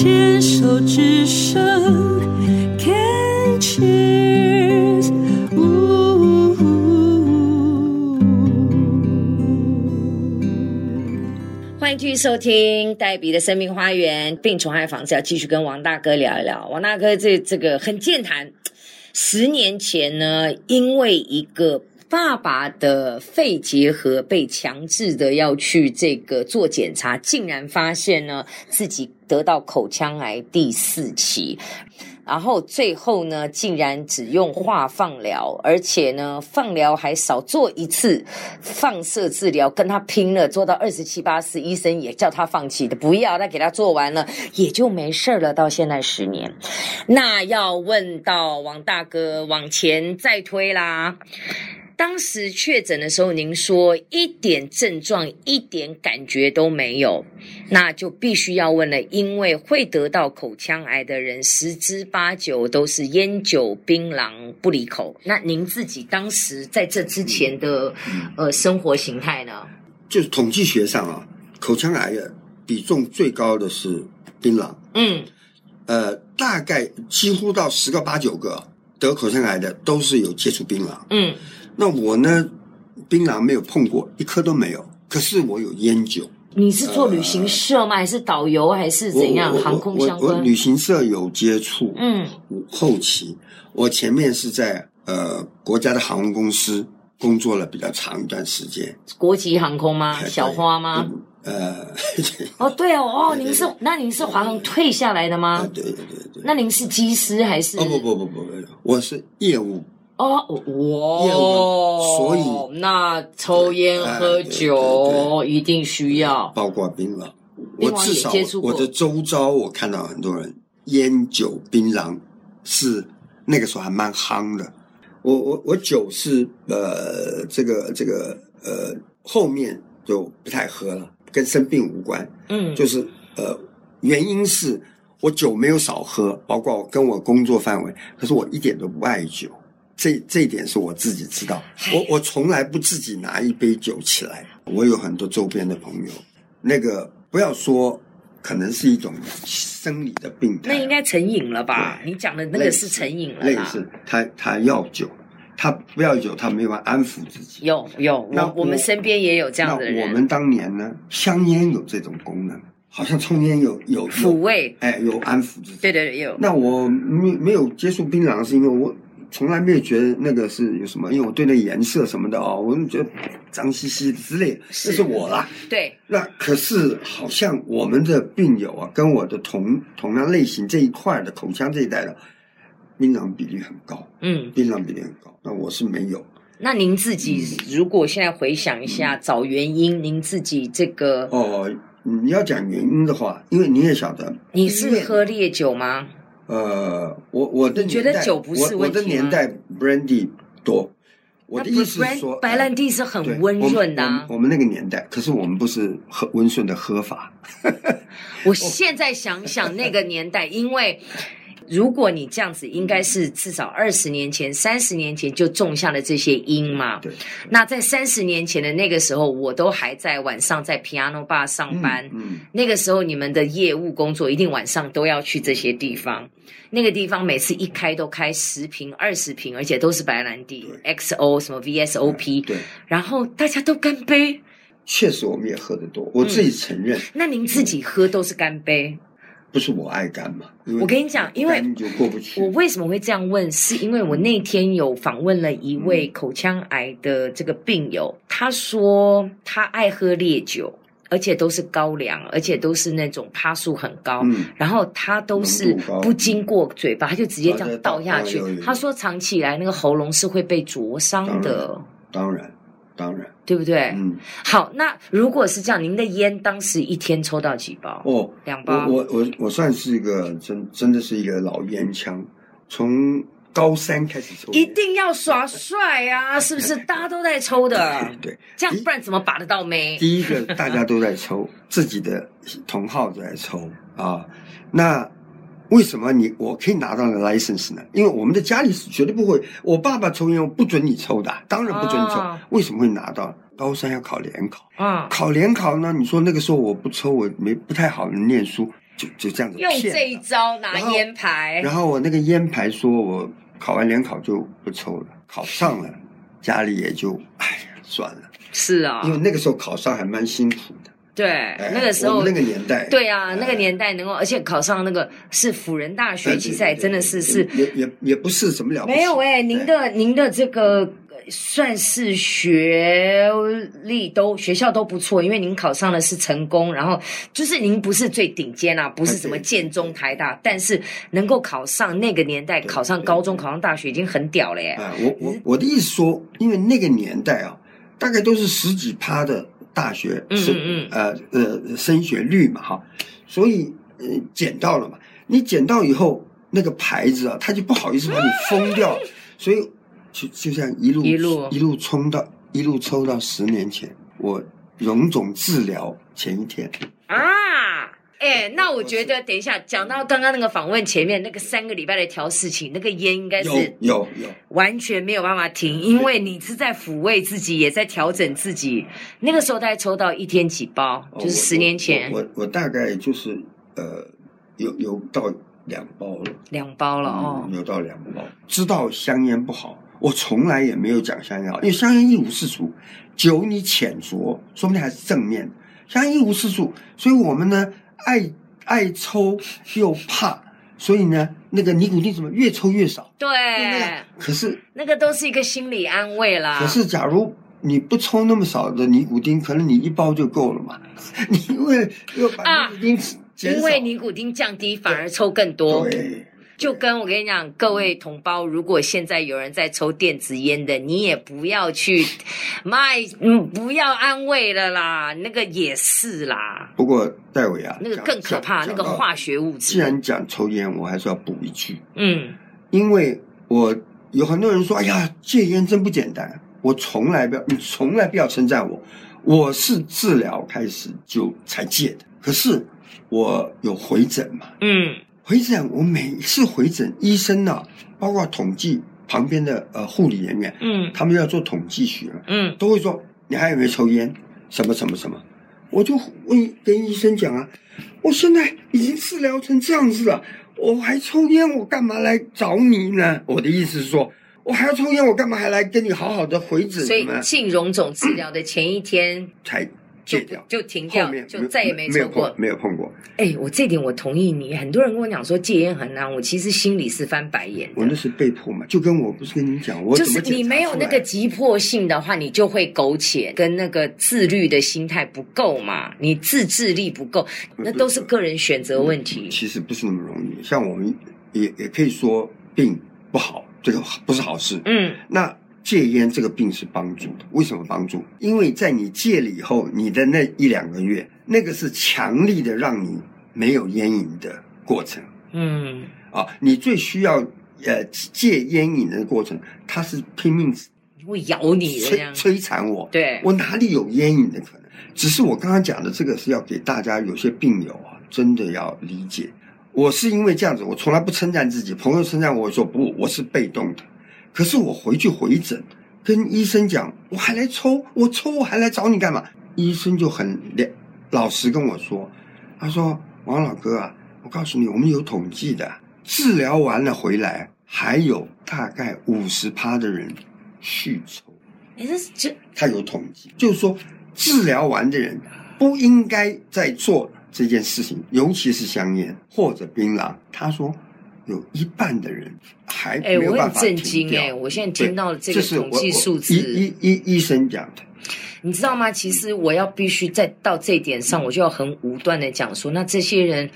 牵手之声，Can cheers。欢迎继续收听黛比的生命花园病虫害房子，要继续跟王大哥聊一聊。王大哥这这个很健谈，十年前呢，因为一个爸爸的肺结核被强制的要去这个做检查，竟然发现呢自己得到口腔癌第四期。然后最后呢，竟然只用化放疗，而且呢，放疗还少做一次，放射治疗跟他拼了，做到二十七八次，医生也叫他放弃的，不要，再给他做完了也就没事了。到现在十年，那要问到王大哥往前再推啦。当时确诊的时候，您说一点症状、一点感觉都没有，那就必须要问了，因为会得到口腔癌的人十之八九都是烟酒槟榔不离口。那您自己当时在这之前的呃生活形态呢？就是统计学上啊，口腔癌的比重最高的是槟榔，嗯，呃，大概几乎到十个八九个得口腔癌的都是有接触槟榔。嗯，那我呢，槟榔没有碰过，一颗都没有。可是我有烟酒，你是做旅行社吗？还是导游？还是怎样？航空相关？旅行社有接触，嗯，后期我前面是在呃国家的航空公司工作了比较长一段时间，国际航空吗？小花吗？嗯呃，哦，对哦，哦，您是那您是华航退下来的啊吗？对对对对，那您是机师还是？哦不不不不不，我是业务，哦，业哇，所以那抽烟哎喝酒一定需要。包括槟榔，我至少我的周遭我看到很多人烟酒槟榔是那个时候还蛮夯的。我我我酒是呃这个这个呃后面就不太喝了，跟生病无关，嗯，就是呃原因是我酒没有少喝，包括我跟我工作范围，可是我一点都不爱酒。这这一点是我自己知道，我我从来不自己拿一杯酒起来。我有很多周边的朋友，那个不要说，可能是一种生理的病态，那应该成瘾了吧？你讲的那个是成瘾了类啦。似他他要酒，他不要酒，他没办法安抚自己。有有，那我我们身边也有这样的人，那我们当年呢，香烟有这种功能，好像抽烟有有抚慰，哎有安抚自己。对对对，有。那我没没有接触槟榔，是因为我从来没有觉得那个是有什么，因为我对那颜色什么的哦，我就觉得脏兮兮之类的，是这是我啦。对，那可是好像我们的病友啊，跟我的同同样类型这一块的口腔这一带的，槟榔比例很高，嗯，槟榔比例很高。那我是没有，那您自己如果现在回想一下，找原因，您自己这个，哦，你要讲原因的话，因为你也晓得，你是喝烈酒吗？呃，我我的觉得年代酒不是我的年代 brandy 多，我的意思是说，白兰地是很温润的啊我们。我们那个年代，可是我们不是喝温顺的喝法，我现在想想那个年代，因为如果你这样子，应该是至少二十年前、三十年前就种下了这些因嘛。对，那在三十年前的那个时候，我都还在晚上在 piano bar 上班。嗯，那个时候，你们的业务工作一定晚上都要去这些地方。那个地方每次一开都开十瓶、二十瓶，而且都是白兰地、XO 什么 VSOP，对，然后大家都干杯。确实我们也喝得多，我自己承认，那您自己喝都是干杯？不是我爱干嘛，我跟你讲因为我，为什么会这样问？是因为我那天有访问了一位嗯口腔癌的这个病友，他说他爱喝烈酒，而且都是高粱，而且都是那种趴数很高。嗯，然后他都是不经过嘴巴，他就直接这样倒下去。他说长期以来那个喉咙是会被灼伤的，当然，当然，对不对？嗯，好，那如果是这样，您的烟当时一天抽到几包？哦，两包。我我我我算是一个真真的是一个老烟枪，从高三开始抽，一定要耍帅啊！是不是？大家都在抽的，对，这样不然怎么把得到妹？第一个大家都在抽，自己的同号在抽啊。那为什么你我可以拿到那个 license 呢？因为我们的家里是绝对不会，我爸爸抽烟，我不准你抽的，当然不准你抽。哦为什么会拿到？高三要考联考，啊、考联考呢？你说那个时候我不抽，我没不太好念书，就就这样子用这一招拿烟牌，然后我那个烟牌说我考完联考就不抽了，考上了，家里也就哎呀算了，是啊因，为那个时候考上还蛮辛苦的。对，哎那个时候那个年代，对啊，那个年代能够，而且考上那个是辅仁大学，对其实还真的是是也也也不是什么了不起，没有哎、您的您的这个呃算是学历都学校都不错，因为您考上的是成功，然后就是您不是最顶尖啊，不是什么建中、台大，但是能够考上那个年代考上高中、考上大学已经很屌了耶。啊，我我我的意思说，因为那个年代啊，大概都是十几趴的大学嗯是嗯呃呃升学率嘛哈，所以呃捡到了嘛，你捡到以后那个牌子啊，他就不好意思把你封掉，所以就就这样一路一路一路冲到一路抽到十年前，我荣总治疗前一天，啊，哎、那我觉得等一下讲到刚刚那个访问前面那个三个礼拜的调事情，那个烟应该是有有，完全没有办法停，因为你是在抚慰自己，也在调整自己。那个时候大概抽到一天几包，哦就是十年前我我我大概就是呃有有到两包了。两包了哦嗯。有到两包。知道香烟不好，我从来也没有讲香烟好，因为香烟一无是处，酒你浅酌，说不定还是正面。香烟一无是处，所以我们呢爱爱抽又怕，所以呢那个尼古丁怎么越抽越少。对，可是那个都是一个心理安慰啦。可是假如。你不抽那么少的尼古丁，可能你一包就够了嘛？你因为了要把啊尼古丁减，因为尼古丁降低，反而抽更多。对就跟我跟你讲，各位同胞，如果现在有人在抽电子烟的，你也不要去卖，嗯，不要安慰了啦，那个也是啦，不过戴伟啊，那个更可怕，那个化学物质。既然讲抽烟，我还是要补一句，嗯，因为我有很多人说：“哎呀，戒烟真不简单。”我从来不要，你从来不要称赞我，我是治疗开始就才戒的。可是我有回诊嘛？嗯，回诊我每一次回诊，医生呢、包括统计旁边的呃护理人员，嗯他们要做统计学嘛，嗯都会说你还有没有抽烟？什么什么什么？我就问跟医生讲啊，我现在已经治疗成这样子了，我还抽烟，我干嘛来找你呢？我的意思是说，我还要抽烟，我干嘛还来跟你好好的回诊所以呢？进荣总治疗的前一天才就戒掉，就停掉就再也没抽过没有碰。没有碰过。哎，我这点我同意你。很多人跟我讲说戒烟很难，我其实心里是翻白眼。我那是被迫嘛，就跟我不是跟你讲，我就是你没有那个急迫性的话，你就会苟且，跟那个自律的心态不够嘛，你自制力不够，那都是个人选择问题。其实不是那么容易。像我们也也可以说病不好，这个不是好事。嗯那戒烟这个病是帮助的，为什么帮助？因为在你戒了以后，你的那一两个月，那个是强力的让你没有烟瘾的过程嗯，啊。你最需要呃戒烟瘾的过程，它是拼命会咬你的。摧摧残我。对，我哪里有烟瘾的可能？只是我刚刚讲的这个是要给大家有些病友啊，真的要理解。我是因为这样子，我从来不称赞自己。朋友称赞我，我说不，我是被动的。可是我回去回诊，跟医生讲，我还来抽，我抽我还来找你干嘛？医生就很了老实跟我说，他说王老哥啊，我告诉你，我们有统计的，治疗完了回来，还有大概五十趴的人续抽。哎，这是这他有统计，就是说治疗完的人不应该再做这件事情，尤其是香烟或者槟榔。他说有一半的人还哎，我没有办法很震惊哎！我现在听到这这个统计数字，医医医医生讲的。你知道吗？其实我要必须在到这一点上，我就要很武断的讲说，那这些人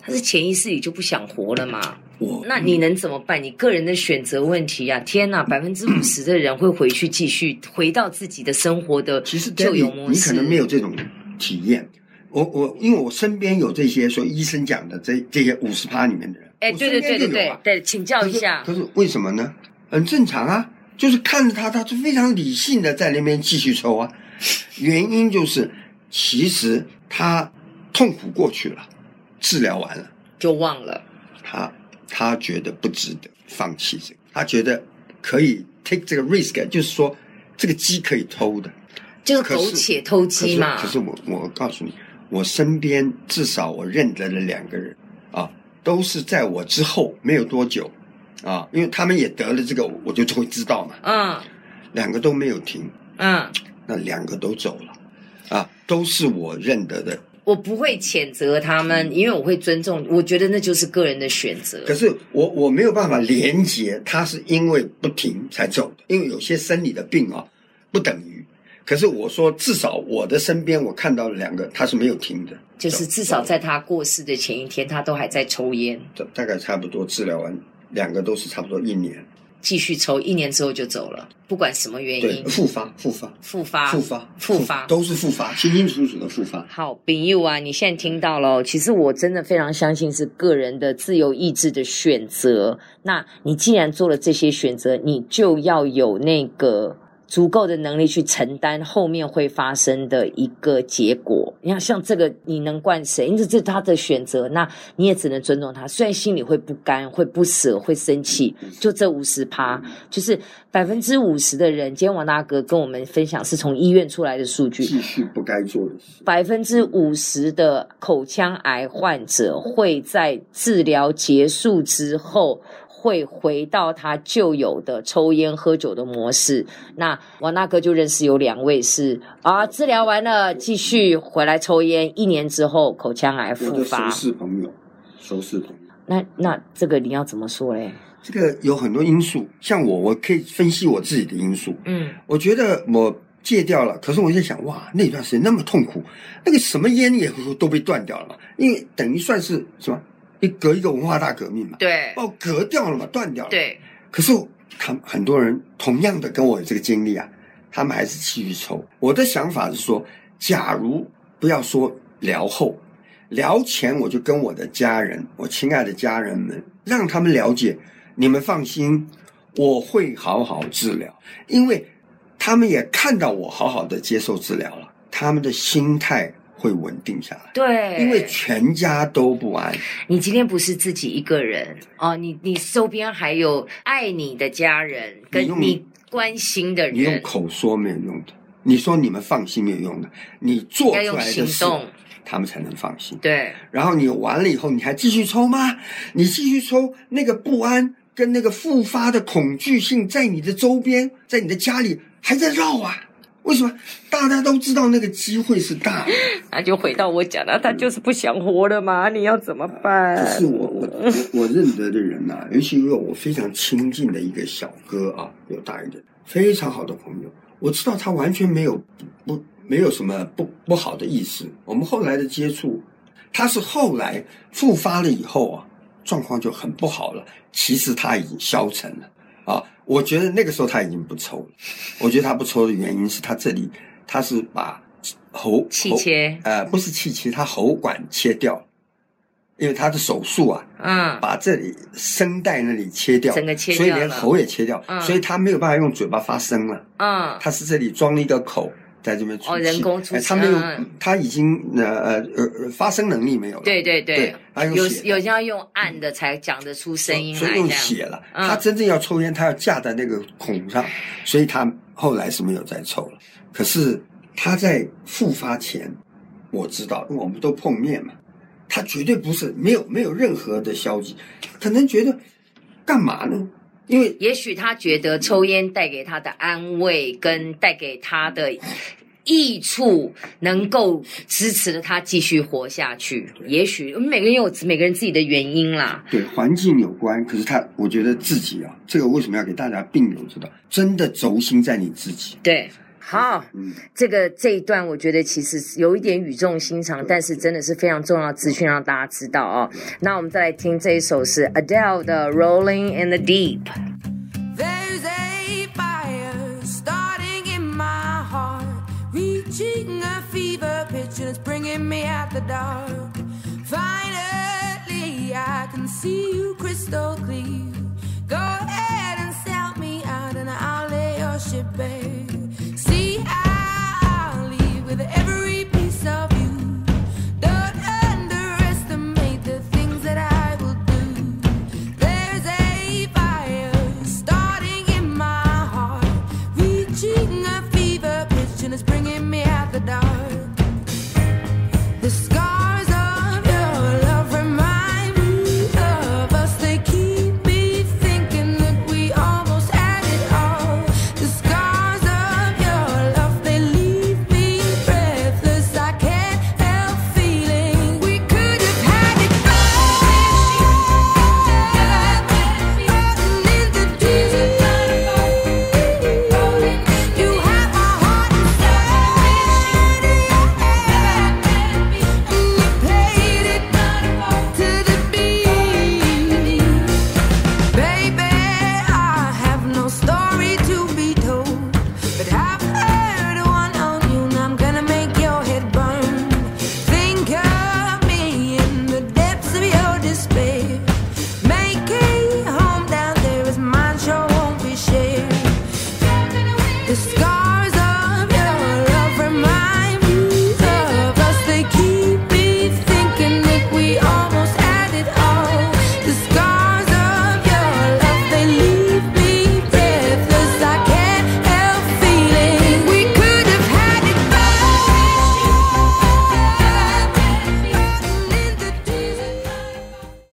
他是潜意识里就不想活了嘛？我那你能怎么办？你个人的选择问题啊！天哪，百分之五十的人会回去继续回到自己的生活的其实旧有模式。你可能没有这种体验。我我因为我身边有这些，所以医生讲的这这些五十趴里面的人，哎，对对对对对对，请教一下可。是为什么呢？很正常啊，就是看着他，他就非常理性的在那边继续抽啊。原因就是，其实他痛苦过去了，治疗完了，就忘了，他他觉得不值得放弃这个，他觉得可以 take 这个 risk，就是说这个鸡可以偷的。就是苟且偷鸡嘛可。是我我告诉你，我身边至少我认得了两个人啊，都是在我之后没有多久啊，因为他们也得了这个，我就会知道嘛。嗯两个都没有停，嗯，那两个都走了，啊，都是我认得的。我不会谴责他们，因为我会尊重，我觉得那就是个人的选择。可是我我没有办法连接，他是因为不停才走的，因为有些生理的病啊，不等于。可是我说，至少我的身边我看到了两个，他是没有停的，就是至少在他过世的前一天，他都还在抽烟，大大概差不多治疗完，两个都是差不多一年，继续抽，一年之后就走了，不管什么原，因，复发复发复发，复发复发。都是复发，清清楚楚的复发。好，丙佑啊，你现在听到了哦，其实我真的非常相信是个人的自由意志的选择。那你既然做了这些选择，你就要有那个足够的能力去承担后面会发生的一个结果。你看，像这个，你能怪谁？因为这是他的选择，那你也只能尊重他。虽然心里会不甘、会不舍、会生气，就这五十趴，就是百分之五十的人。今天王大哥跟我们分享是从医院出来的数据，继续不该做的事，百分之五十的口腔癌患者会在治疗结束之后。会回到他旧有的抽烟喝酒的模式。那王大哥就认识有两位是啊，治疗完了继续回来抽烟，一年之后口腔癌复发熟。识朋友，熟识朋友。那那这个你要怎么说嘞？这个有很多因素，像我，我可以分析我自己的因素。嗯，我觉得我戒掉了，可是我在想，哇，那段时间那么痛苦，那个什么烟也都被断掉了嘛，因为等于算是什么，一隔一个文化大革命嘛，对哦隔掉了嘛，断掉了。。对，可是他们很多人同样的跟我有这个经历啊，他们还是继续抽。我的想法是说，假如不要说疗后，疗前我就跟我的家人，我亲爱的家人们，让他们了解，你们放心，我会好好治疗，因为他们也看到我好好的接受治疗了，他们的心态会稳定下来。对，因为全家都不安，你今天不是自己一个人哦，你你周边还有爱你的家人，跟你关心的人你用人，口说没有用的，你说你们放心没有用的，你做出来的事，行动。他们才能放心。对，然后你完了以后，你还继续抽吗？你继续抽，那个不安跟那个复发的恐惧性在你的周边，在你的家里还在绕啊。为什么？大家都知道那个机会是大的，那就回到我讲的，他就是不想活了嘛，你要怎么办？这是我我我我认得的人呐、尤其有我非常亲近的一个小哥啊，有大一点，非常好的朋友。我知道他完全没有不不没有什么不不好的意思。我们后来的接触，他是后来复发了以后啊，状况就很不好了。其实他已经消沉了啊。我觉得那个时候他已经不抽了。我觉得他不抽的原因是他这里他是把喉气切喉呃不是气切，他喉管切掉，因为他的手术啊，嗯，把这里声带那里切掉，整个切所以连喉也切掉，嗯所以他没有办法用嘴巴发声了。嗯，他是这里装了一个口，在这边出气，哦人工出他没有嗯，他已经呃呃呃发声能力没有了，对对对有血有要用按的才讲得出声音来，所以用血了。嗯他真正要抽烟，他要架在那个孔上，所以他后来是没有再抽了。可是他在复发前，我知道，因为我们都碰面嘛，他绝对不是没有没有任何的消极，可能觉得干嘛呢？因为也许他觉得抽烟带给他的安慰，跟带给他的益处，能够支持着他继续活下去。也许每个人有每个人自己的原因啦。对环境有关，可是他，我觉得自己啊，这个为什么要给大家并流知道？真的轴心在你自己。对，好，嗯，这个这一段我觉得其实有一点语重心长，但是真的是非常重要的资讯，让大家知道哦。那我们再来听这一首是 Adele 的《Rolling in the Deep》。There's a fire starting in my heart, reaching a fever pitch, and it's bringing me out the dark. Finally, I can see you crystal clear. Go ahead and sell me out, and I'll lay your ship bare.